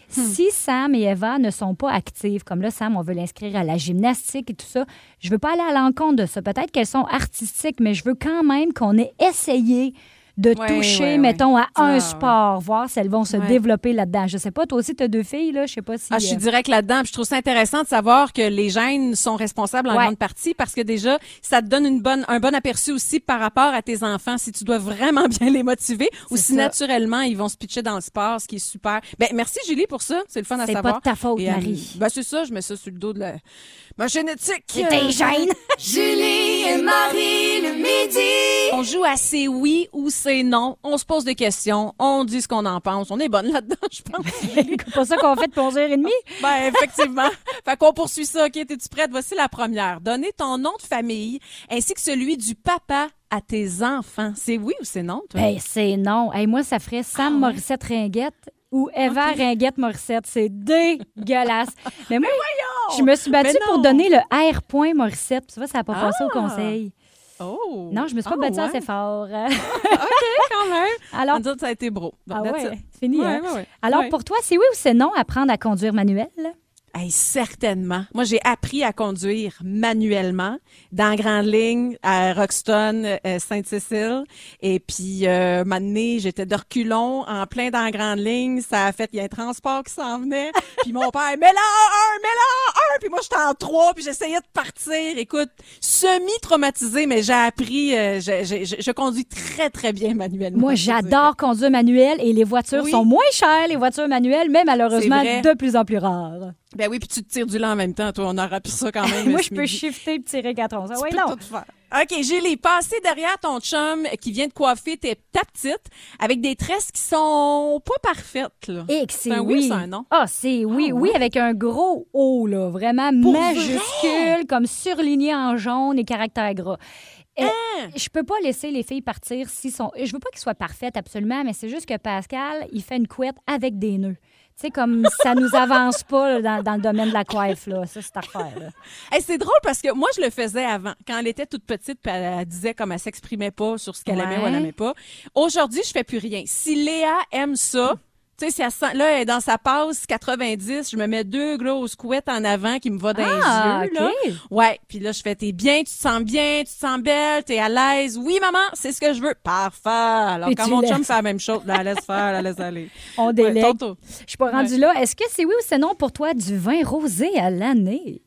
Speaker 6: Si Sam et Eva ne sont pas actives, comme là, Sam, on veut l'inscrire à la gymnastique et tout ça, je veux pas aller à l'encontre de ça. Peut-être qu'elles sont artistiques, mais je veux quand même qu'on ait essayé de
Speaker 5: Ouais,
Speaker 6: toucher,
Speaker 5: ouais, ouais.
Speaker 6: mettons, à
Speaker 5: Ah,
Speaker 6: un
Speaker 5: ouais.
Speaker 6: sport, voir si elles vont se développer là-dedans. Je sais pas, toi aussi, tu as deux filles, là, je sais pas si...
Speaker 5: Ah, je suis
Speaker 6: euh,
Speaker 5: direct là-dedans. Puis je trouve ça intéressant de savoir que les gènes sont responsables en grande partie parce que déjà, ça te donne une bonne, un bon aperçu aussi par rapport à tes enfants si tu dois vraiment bien les motiver ou
Speaker 6: C'est
Speaker 5: si
Speaker 6: ça.
Speaker 5: naturellement ils vont se pitcher dans le sport, ce qui est super. Ben, merci Julie pour ça. C'est le fun à
Speaker 6: C'est
Speaker 5: savoir.
Speaker 6: pas de ta faute,
Speaker 5: Et, euh,
Speaker 6: Marie.
Speaker 5: ben, c'est ça, je mets ça sur le dos de la, ma génétique.
Speaker 6: C'est tes gènes!
Speaker 2: Julie et Marie le midi.
Speaker 5: On joue à c'est oui ou c'est non. On se pose des questions. On dit ce qu'on en pense. On est bonne là-dedans, je pense.
Speaker 6: C'est pas ça qu'on fait depuis 11h30?
Speaker 5: Ben, effectivement. fait qu'on poursuit ça. OK, t'es-tu prête? Voici la première. Donner ton nom de famille ainsi que celui du papa à tes enfants. C'est oui ou c'est non, toi?
Speaker 6: Ben, c'est non. Hey, moi, ça ferait Sam
Speaker 5: Ah.
Speaker 6: Morissette Ringuette ou Eva Ringuette Morissette. C'est dégueulasse. Mais moi, je me suis battue pour donner le R. point Morissette. Tu vois, ça n'a pas
Speaker 5: Ah.
Speaker 6: passé au conseil.
Speaker 5: Oh!
Speaker 6: Non, je me suis pas
Speaker 5: Ah,
Speaker 6: battue
Speaker 5: ouais.
Speaker 6: assez fort.
Speaker 5: quand même.
Speaker 6: Alors,
Speaker 5: En ça a été bro. Bon,
Speaker 6: ah ouais, fini.
Speaker 5: Ouais,
Speaker 6: hein? Alors, pour toi, c'est oui ou c'est non apprendre à conduire manuel?
Speaker 5: Hey, certainement. Moi, j'ai appris à conduire manuellement dans Grande Ligne à Roxton, euh, Sainte-Cécile. Et puis, euh, un j'étais de reculons en plein dans Grande Ligne. Ça a fait, il y a un transport qui s'en venait. puis mon père, mets là un, mets là un. Puis moi, j'étais en trois, puis j'essayais de partir. Écoute, semi-traumatisée, mais j'ai appris, euh, je, je- je- je conduis très, très bien manuellement.
Speaker 6: Moi, j'adore conduire manuel et les voitures
Speaker 5: Oui.
Speaker 6: sont moins chères, les voitures manuelles, mais malheureusement de plus en plus rares.
Speaker 5: Ben oui, puis tu te tires du lent en même temps. Toi, on aura appris ça quand même.
Speaker 6: Moi, je peux shifter et tirer 4 11. Ah
Speaker 5: Tu
Speaker 6: ouais,
Speaker 5: peux
Speaker 6: non.
Speaker 5: tout faire. OK, Julie, derrière ton chum qui vient de coiffer tes, ta petite avec des tresses qui sont pas parfaites, là.
Speaker 6: Et que c'est
Speaker 5: un oui
Speaker 6: oui.
Speaker 5: ou c'est un non?
Speaker 6: Ah, c'est oui,
Speaker 5: Ah,
Speaker 6: oui,
Speaker 5: ouais?
Speaker 6: avec un gros O, là, vraiment
Speaker 5: Pour
Speaker 6: majuscule, comme surligné en jaune et caractère gras. Euh,
Speaker 5: Hein?
Speaker 6: Je peux pas laisser les filles partir si sont. Je veux pas qu'elles soient parfaites absolument, mais c'est juste que Pascal, il fait une couette avec des nœuds. Tu sais, comme ça nous avance pas là, dans, dans le domaine de la coiffe, là. Ça, c'est affaire.
Speaker 5: Hey, c'est drôle parce que moi, je le faisais avant. Quand elle était toute petite, puis elle, elle disait comme elle s'exprimait pas sur ce qu'elle aimait ou elle aimait pas. Aujourd'hui, je fais plus rien. Si Léa aime ça, tu sais, si là, elle est dans sa passe 90, je me mets deux grosses couettes en avant qui me va dans
Speaker 6: Ah,
Speaker 5: les yeux, là. Ouais, puis là je fais t'es bien, tu te sens bien, tu te sens belle, t'es à l'aise. Oui maman, c'est ce que je veux. Parfait. Alors quand mon chum fait la même chose, laisse faire, là, laisse aller.
Speaker 6: On
Speaker 5: Ouais,
Speaker 6: délègue.
Speaker 5: tour.
Speaker 6: Je suis pas rendue là. Est-ce que c'est oui ou c'est non pour toi du vin rosé à l'année?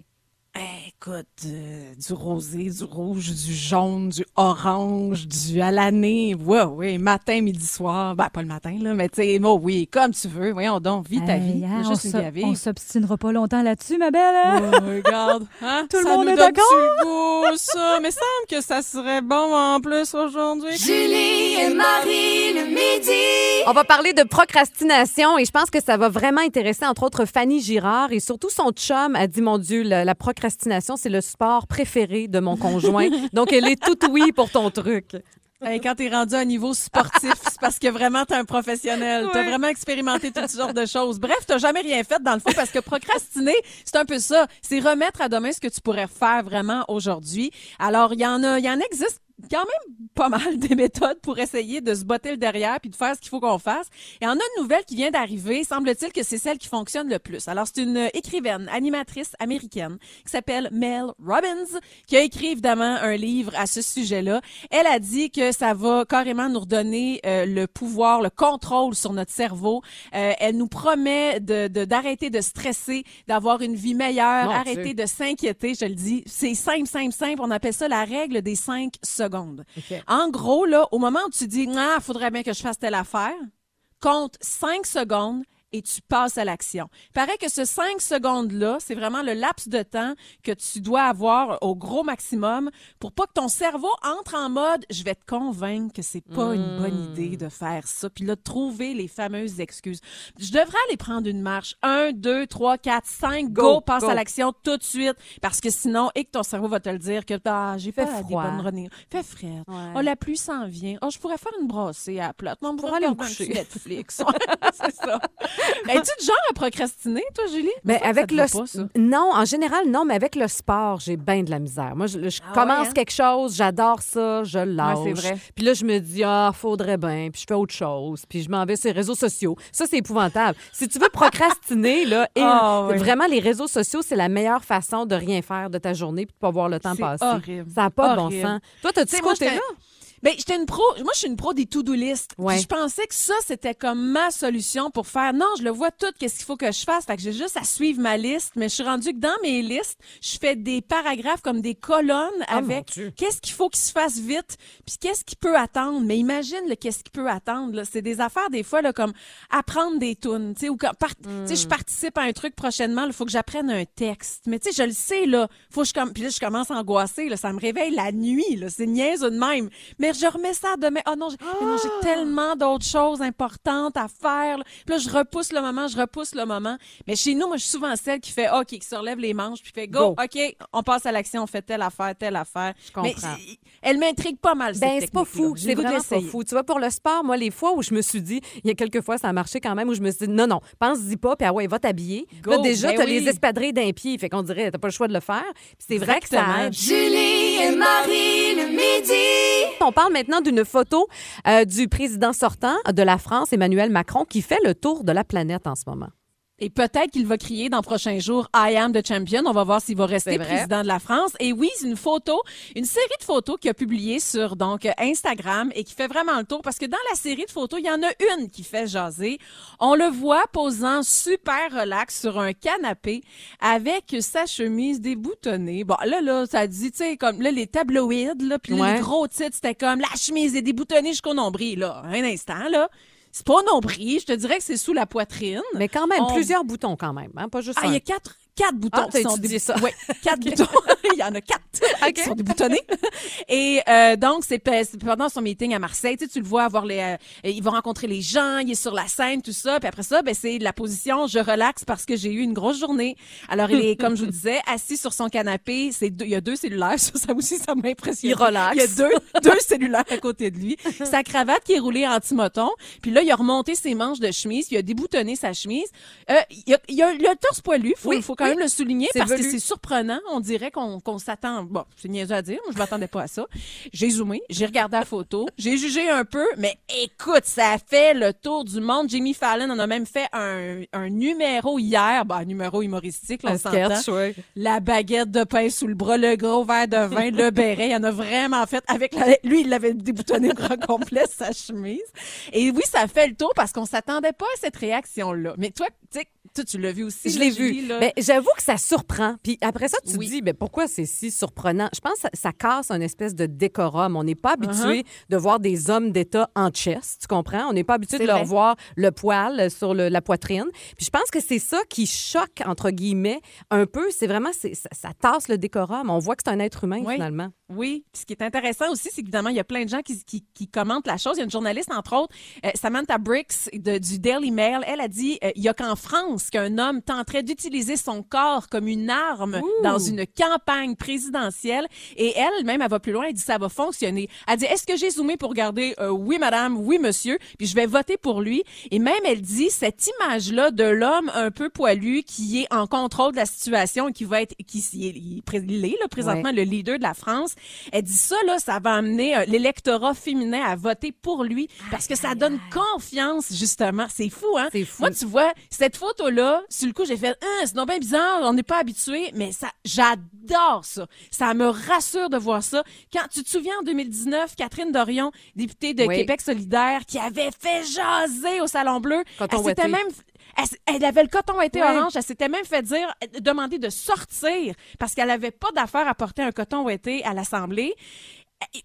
Speaker 5: Eh, écoute, euh, du rosé, du rouge, du jaune, du orange, du à l'année. Ouais, oui, matin, midi, soir. Ben, pas le matin, là, mais tu sais, moi, oui, comme tu veux. Voyons donc, vis ta
Speaker 6: Hey,
Speaker 5: vie.
Speaker 6: hein,
Speaker 5: T'as
Speaker 6: on
Speaker 5: juste une vivre.
Speaker 6: on s'obstinera pas longtemps là-dessus, ma belle. hein?
Speaker 5: Oh, regarde, hein?
Speaker 6: Tout le monde
Speaker 5: nous
Speaker 6: est d'accord?
Speaker 5: ça? Mais semble que ça serait bon en plus aujourd'hui.
Speaker 2: Julie et Marie le midi.
Speaker 4: On va parler de procrastination et je pense que ça va vraiment intéresser entre autres Fanny Girard et surtout son chum a dit mon Dieu la, la procrastination c'est le sport préféré de mon conjoint donc elle est tout oui pour ton truc.
Speaker 5: Hey, quand t'es rendu à un niveau sportif, c'est parce que vraiment t'es un professionnel. T'as
Speaker 4: Ouais.
Speaker 5: vraiment expérimenté toutes sortes de choses. Bref, t'as jamais rien fait dans le fond parce que procrastiner, c'est un peu ça. C'est remettre à demain ce que tu pourrais faire vraiment aujourd'hui. Alors, il y en a, il y en existe quand même pas mal des méthodes pour essayer de se botter le derrière puis de faire ce qu'il faut qu'on fasse. Et on a une nouvelle qui vient d'arriver. Semble-t-il que c'est celle qui fonctionne le plus. Alors, c'est une écrivaine, animatrice américaine qui s'appelle Mel Robbins qui a écrit évidemment un livre à ce sujet-là. Elle a dit que ça va carrément nous redonner euh, le pouvoir, le contrôle sur notre cerveau. Euh, elle nous promet de de- d'arrêter de, stresser, d'avoir une vie meilleure,
Speaker 4: Mon
Speaker 5: arrêter de s'inquiéter. Je le dis, c'est simple, simple, simple. On appelle ça la règle des cinq secondes. En gros, là, au moment où tu dis, ah, faudrait bien que je fasse telle affaire, compte cinq secondes et tu passes à l'action. Paraît que ce 5 secondes-là, c'est vraiment le laps de temps que tu dois avoir au gros maximum pour pas que ton cerveau entre en mode je vais te convaincre que c'est pas une bonne idée de faire ça. Puis là, trouver les fameuses excuses. Je devrais aller prendre une marche. Un, deux, trois, quatre, cinq, go,
Speaker 4: Go,
Speaker 5: passe
Speaker 4: go.
Speaker 5: à l'action tout de suite. Parce que sinon, et que ton cerveau va te le dire que ah, j'ai
Speaker 4: Fait
Speaker 5: pas des
Speaker 4: froid.
Speaker 5: bonnes renées. Fait frais.
Speaker 4: Ouais.
Speaker 5: Oh, la pluie s'en vient. Oh, je pourrais faire une brassée à la plate. Non, on pourrait
Speaker 4: aller coucher?
Speaker 5: Netflix. C'est ça. Es-tu du genre à procrastiner, toi, Julie?
Speaker 4: Mais avec
Speaker 5: ça
Speaker 4: le
Speaker 5: va pas, ça?
Speaker 4: non, en général non, mais avec le sport, j'ai bien de la misère. Moi je, je
Speaker 5: Ah
Speaker 4: commence
Speaker 5: ouais, hein?
Speaker 4: quelque chose, j'adore ça, je lâche.
Speaker 5: Ouais, c'est vrai.
Speaker 4: Puis là je me dis ah, faudrait bien, puis je fais autre chose, puis je m'en vais sur les réseaux sociaux. Ça c'est épouvantable. Si tu veux procrastiner là, et
Speaker 5: Ah, oui.
Speaker 4: vraiment les réseaux sociaux, c'est la meilleure façon de rien faire de ta journée puis de pas voir le temps passer.
Speaker 5: horrible.
Speaker 4: Ça n'a pas de bon sens. Toi t'as-tu ce côté-là?
Speaker 5: Ben, j'étais une pro. Moi, je suis une pro des to-do list.
Speaker 4: Ouais.
Speaker 5: Je pensais que ça, c'était comme ma solution pour faire. Non, je le vois tout. Qu'est-ce qu'il faut que je fasse Fait que j'ai juste à suivre ma liste. Mais je suis rendue que dans mes listes, je fais des paragraphes comme des colonnes
Speaker 4: Ah,
Speaker 5: avec qu'est-ce qu'il faut qu'il se fasse vite, puis qu'est-ce qui peut attendre. Mais imagine le qu'est-ce qui peut attendre. là. C'est des affaires des fois là comme apprendre des tunes, tu sais, ou quand part- tu sais,
Speaker 4: Hmm.
Speaker 5: je participe à un truc prochainement. Il faut que j'apprenne un texte. Mais tu sais, je le sais là. Faut que je comme puis là je commence à angoisser. Là, ça me réveille la nuit. Là, c'est niaise de même. Mais dire, je remets ça demain. Oh non, j'ai j'ai tellement d'autres choses importantes à faire. là. Puis là, je repousse le moment, je repousse le moment. Mais chez nous, moi, je suis souvent celle qui fait OK, qui se relève les manches, puis fait Go,
Speaker 4: Go.
Speaker 5: OK, on passe à l'action, on fait telle affaire, telle affaire.
Speaker 4: Je comprends.
Speaker 5: Mais elle m'intrigue pas mal,
Speaker 4: Ben, c'est pas fou. C'est vraiment pas fou. Tu vois, pour le sport, moi, les fois où je me suis dit, il y a quelques fois, ça a marché quand même, où je me suis dit, non, non, pense-y pas, puis ah ouais, va t'habiller. Là, déjà,
Speaker 5: ben
Speaker 4: t'as
Speaker 5: oui.
Speaker 4: les espadrilles d'un pied, fait qu'on dirait, t'as pas le choix de le faire. Puis c'est vrai que ça aide.
Speaker 2: Julie et Marie le midi.
Speaker 4: On parle maintenant d'une photo euh, du président sortant de la France, Emmanuel Macron, qui fait le tour de la planète en ce moment.
Speaker 5: Et peut-être qu'il va crier dans le prochain jour I am the champion. On va voir s'il va rester président de la France. Et oui, c'est une photo, une série de photos qu'il a publiées sur donc Instagram et qui fait vraiment le tour parce que dans la série de photos, il y en a une qui fait jaser. On le voit posant super relax sur un canapé avec sa chemise déboutonnée. Bon, là là, ça dit tu sais comme là les tabloïds là, puis
Speaker 4: Ouais.
Speaker 5: les gros titres, c'était comme la chemise est déboutonnée jusqu'au nombril là. Un instant là. C'est pas un nombril, je te dirais que c'est sous la poitrine.
Speaker 4: Mais quand même,
Speaker 5: On-
Speaker 4: plusieurs boutons quand même, hein, pas juste
Speaker 5: Ah, il y a quatre, quatre boutons
Speaker 4: Ah,
Speaker 5: qui sont
Speaker 4: ça.
Speaker 5: Ouais, quatre boutons. il y en a quatre
Speaker 4: OK.
Speaker 5: qui sont déboutonnés. Et euh, donc, c'est pendant son meeting à Marseille. Tu, sais, tu le vois avoir les... euh, il va rencontrer les gens, il est sur la scène, tout ça. Puis après ça, ben, c'est la position « je relaxe parce que j'ai eu une grosse journée ». Alors, il est, comme je vous disais, assis sur son canapé. C'est deux- il y a deux cellulaires. Ça, ça aussi, ça m'a impressionné.
Speaker 4: Il relaxe.
Speaker 5: Il y a deux, deux cellulaires à côté de lui. Sa cravate qui est roulée en timoton. Puis là, il a remonté ses manches de chemise. Il a déboutonné sa chemise. Euh, il, a, il, a, il a le torse poilu. Faut,
Speaker 4: Oui,
Speaker 5: faut quand
Speaker 4: oui.
Speaker 5: même le souligner parce que c'est surprenant. On dirait qu'on qu'on s'attend. Bon, c'est niaiseux à dire. Moi, je m'attendais pas à ça. J'ai zoomé. J'ai regardé la photo. J'ai jugé un peu. Mais écoute, ça a fait le tour du monde. Jimmy Fallon en a même fait un, un numéro hier. Bah, un numéro humoristique, là, on
Speaker 4: sketch, ouais.
Speaker 5: la baguette de pain sous le bras, le gros verre de vin, le béret. Il en a vraiment fait avec la... Lui, il l'avait déboutonné au grand complet, sa chemise. Et oui, ça fait le tour parce qu'on s'attendait pas à cette réaction-là. Mais toi, tu sais, toi, tu l'as vu aussi.
Speaker 4: Je l'ai vu.
Speaker 5: là.
Speaker 4: J'avoue que ça surprend. Puis après ça, tu
Speaker 5: Oui.
Speaker 4: te dis, ben, pourquoi c'est si surprenant? Je pense que ça, ça casse un espèce de décorum. On n'est pas habitué
Speaker 5: Uh-huh.
Speaker 4: de voir des hommes d'État en chest, tu comprends? On n'est pas habitué de leur voir le poil sur le- la poitrine. Puis je pense que c'est ça qui choque, entre guillemets, un peu. C'est vraiment, ça, ça tasse le décorum. On voit que c'est un être humain,
Speaker 5: Oui.
Speaker 4: finalement.
Speaker 5: Oui, puis ce qui est intéressant aussi, c'est qu'évidemment, il y a plein de gens qui, qui, qui commentent la chose. Il y a une journaliste, entre autres, euh, Samantha Briggs de- du Daily Mail. Elle a dit euh, il y a qu'en France qu'un homme tenterait d'utiliser son corps comme une arme dans une campagne présidentielle. Et elle, même, elle va plus loin. Elle dit ça va fonctionner. Elle dit est-ce que j'ai zoomé pour regarder euh, oui, madame, oui, monsieur, puis je vais voter pour lui. Et même, elle dit cette image-là de l'homme un peu poilu qui est en contrôle de la situation et qui va être, qui il est, il est pré- il est, là, présentement le leader de la France. Elle dit ça, là, ça va amener euh, l'électorat féminin à voter pour lui parce que ça donne confiance, justement. C'est fou, hein?
Speaker 4: C'est fou.
Speaker 5: Moi, tu vois, cette photo-là, sur le coup, j'ai fait, Hein, c'est donc bien bizarre, on n'est pas habitué, mais ça, j'adore ça. Ça me rassure de voir ça. Quand, tu te souviens, en 2019, Catherine Dorion, députée de
Speaker 4: Oui.
Speaker 5: Québec solidaire, qui avait fait jaser au Salon Bleu.
Speaker 4: Coton
Speaker 5: elle s'était même elle, elle avait le coton été
Speaker 4: Ouais.
Speaker 5: orange. Elle s'était même fait dire, euh, demander de sortir parce qu'elle avait pas d'affaire à porter un coton ouaté à l'Assemblée.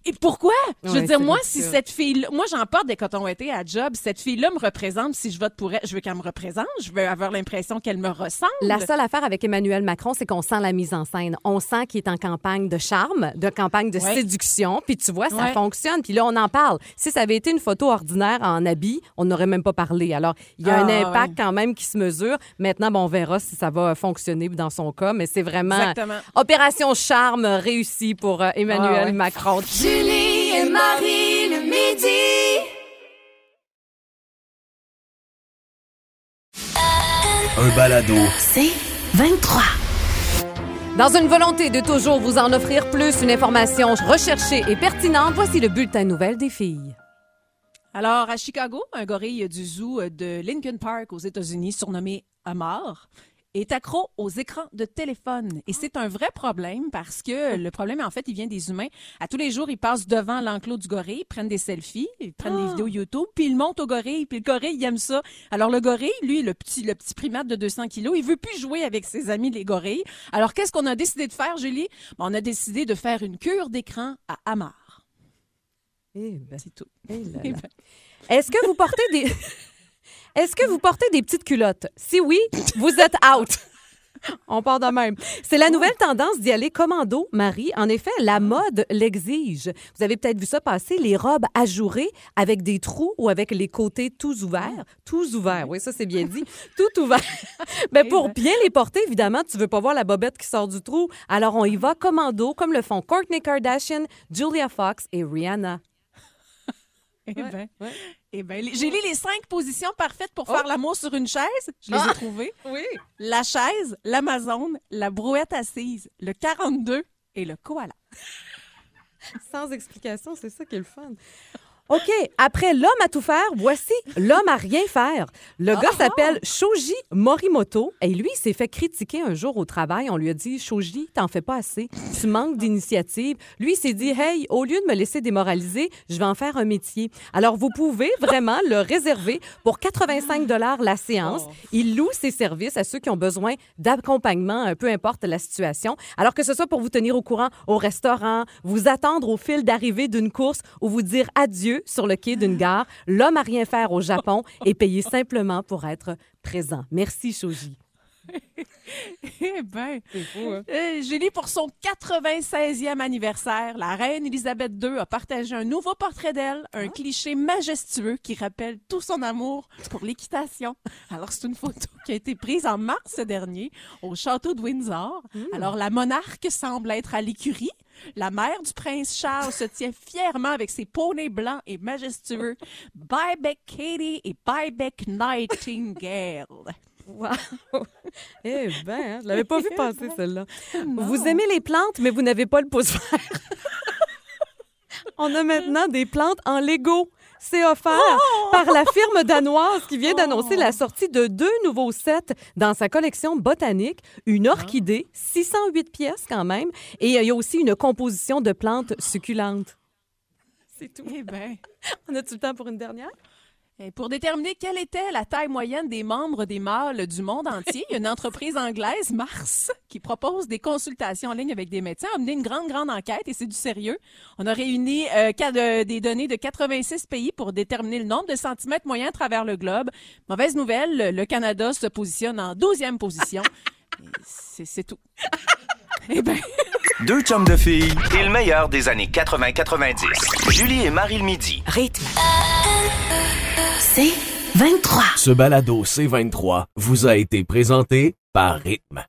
Speaker 5: Et, pourquoi? Je veux dire, moi, si cette fille moi, j'en porte des cotons ouatés à job. Cette fille-là me représente. Si je vote pour elle, je veux qu'elle me représente. Je veux avoir l'impression qu'elle me ressemble.
Speaker 4: La seule affaire avec Emmanuel Macron, c'est qu'on sent la mise en scène. On sent qu'il est en campagne de charme, de campagne de
Speaker 5: Ouais.
Speaker 4: séduction. Puis tu vois, ça
Speaker 5: Ouais.
Speaker 4: fonctionne. Puis là, on en parle. Si ça avait été une photo ordinaire en habit, on n'aurait même pas parlé. Alors, il y a un
Speaker 5: Ah,
Speaker 4: impact
Speaker 5: ouais.
Speaker 4: quand même qui se mesure. Maintenant, bon, on verra si ça va fonctionner dans son cas. Mais c'est vraiment
Speaker 5: Exactement.
Speaker 4: opération charme réussie pour euh, Emmanuel
Speaker 5: Ah.
Speaker 4: Macron.
Speaker 2: Julie et Marie le midi.
Speaker 1: Un balado.
Speaker 2: C'est 23.
Speaker 4: Dans une volonté de toujours vous en offrir plus, une information recherchée et pertinente, voici le bulletin de nouvelles des filles.
Speaker 5: Alors, à Chicago, un gorille du zoo de Lincoln Park aux États-Unis, surnommé Amar, est accro aux écrans de téléphone. Et c'est un vrai problème parce que le problème, en fait, il vient des humains. À tous les jours, ils passent devant l'enclos du gorille, ils prennent des selfies, ils prennent des vidéos YouTube, puis ils montent au gorille, puis le gorille, il aime ça. Alors, le gorille, lui, le petit, le petit primate de 200 kilos, il veut plus jouer avec ses amis, les gorilles. Alors, qu'est-ce qu'on a décidé de faire, Julie? Ben, on a décidé de faire une cure d'écran à Amar.
Speaker 4: Eh ben,
Speaker 5: C'est tout.
Speaker 4: eh là
Speaker 5: Eh ben.
Speaker 4: Est-ce que vous portez des Est-ce que vous portez des petites culottes? Si oui, vous êtes out. On part de même. C'est la nouvelle tendance d'y aller commando, Marie. En effet, la mode l'exige. Vous avez peut-être vu ça passer, les robes ajourées avec des trous ou avec les côtés tous ouverts. Tous ouverts, oui, ça c'est bien dit. Tout ouvert. Mais pour bien les porter, évidemment, tu veux pas voir la bobette qui sort du trou. Alors on y va commando, comme le font Kourtney Kardashian, Julia Fox et Rihanna.
Speaker 5: Eh ben,
Speaker 4: ouais.
Speaker 5: eh ben, j'ai lu les cinq positions parfaites pour faire l'amour sur une chaise. Je les
Speaker 4: Ah.
Speaker 5: ai trouvées.
Speaker 4: Oui.
Speaker 5: La chaise, l'Amazone, la brouette assise, le 42 et le koala.
Speaker 4: Sans explication, c'est ça qui est le fun. OK, après l'homme à tout faire, voici l'homme à rien faire. Le gars s'appelle Shoji Morimoto et lui, il s'est fait critiquer un jour au travail. On lui a dit Shoji, t'en fais pas assez, tu manques d'initiative. Lui, il s'est dit Hey, au lieu de me laisser démoraliser, je vais en faire un métier. Alors, vous pouvez vraiment le réserver pour 85 la séance. Il loue ses services à ceux qui ont besoin d'accompagnement, euh, peu importe la situation. Alors que ce soit pour vous tenir au courant au restaurant, vous attendre au fil d'arrivée d'une course ou vous dire adieu sur le quai d'une gare, l'homme à rien faire au Japon est payé simplement pour être présent. Merci, Shoji.
Speaker 5: Eh ben,
Speaker 4: C'est fou, hein?
Speaker 5: euh, Julie, pour son 96e anniversaire, la reine Elisabeth II a partagé un nouveau portrait d'elle, un cliché majestueux qui rappelle tout son amour pour l'équitation. Alors, c'est une photo qui a été prise en mars dernier au château de Windsor. Alors, la monarque semble être à l'écurie. La mère du prince Charles se tient fièrement avec ses poneys blancs et majestueux. Bye back Katie et bye back Nightingale.
Speaker 4: Wow! Eh ben, hein, je l'avais pas vu passer, celle-là. Vous aimez les plantes, mais vous n'avez pas le pouce vert. On a maintenant des plantes en Lego. C'est offert par la firme danoise qui vient d'annoncer la sortie de deux nouveaux sets dans sa collection botanique. Une orchidée, 608 pièces quand même, et euh, il y a aussi une composition de plantes succulentes. C'est tout.
Speaker 5: Eh ben.
Speaker 4: On a-tu le temps pour une dernière?
Speaker 5: Et pour déterminer quelle était la taille moyenne des membres des mâles du monde entier, il y a une entreprise anglaise, Mars, qui propose des consultations en ligne avec des médecins. A mené une grande, grande enquête et c'est du sérieux. On a réuni euh, de- des données de 86 pays pour déterminer le nombre de centimètres moyens à travers le globe. Mauvaise nouvelle, le- le Canada se positionne en 12e position. C'est c'est tout. Eh ben,
Speaker 3: Deux chums de filles et le meilleur des années 80-90. Julie et Marie le midi.
Speaker 2: Rythme. C'est 23.
Speaker 1: Ce balado C23 vous a été présenté par Rythme.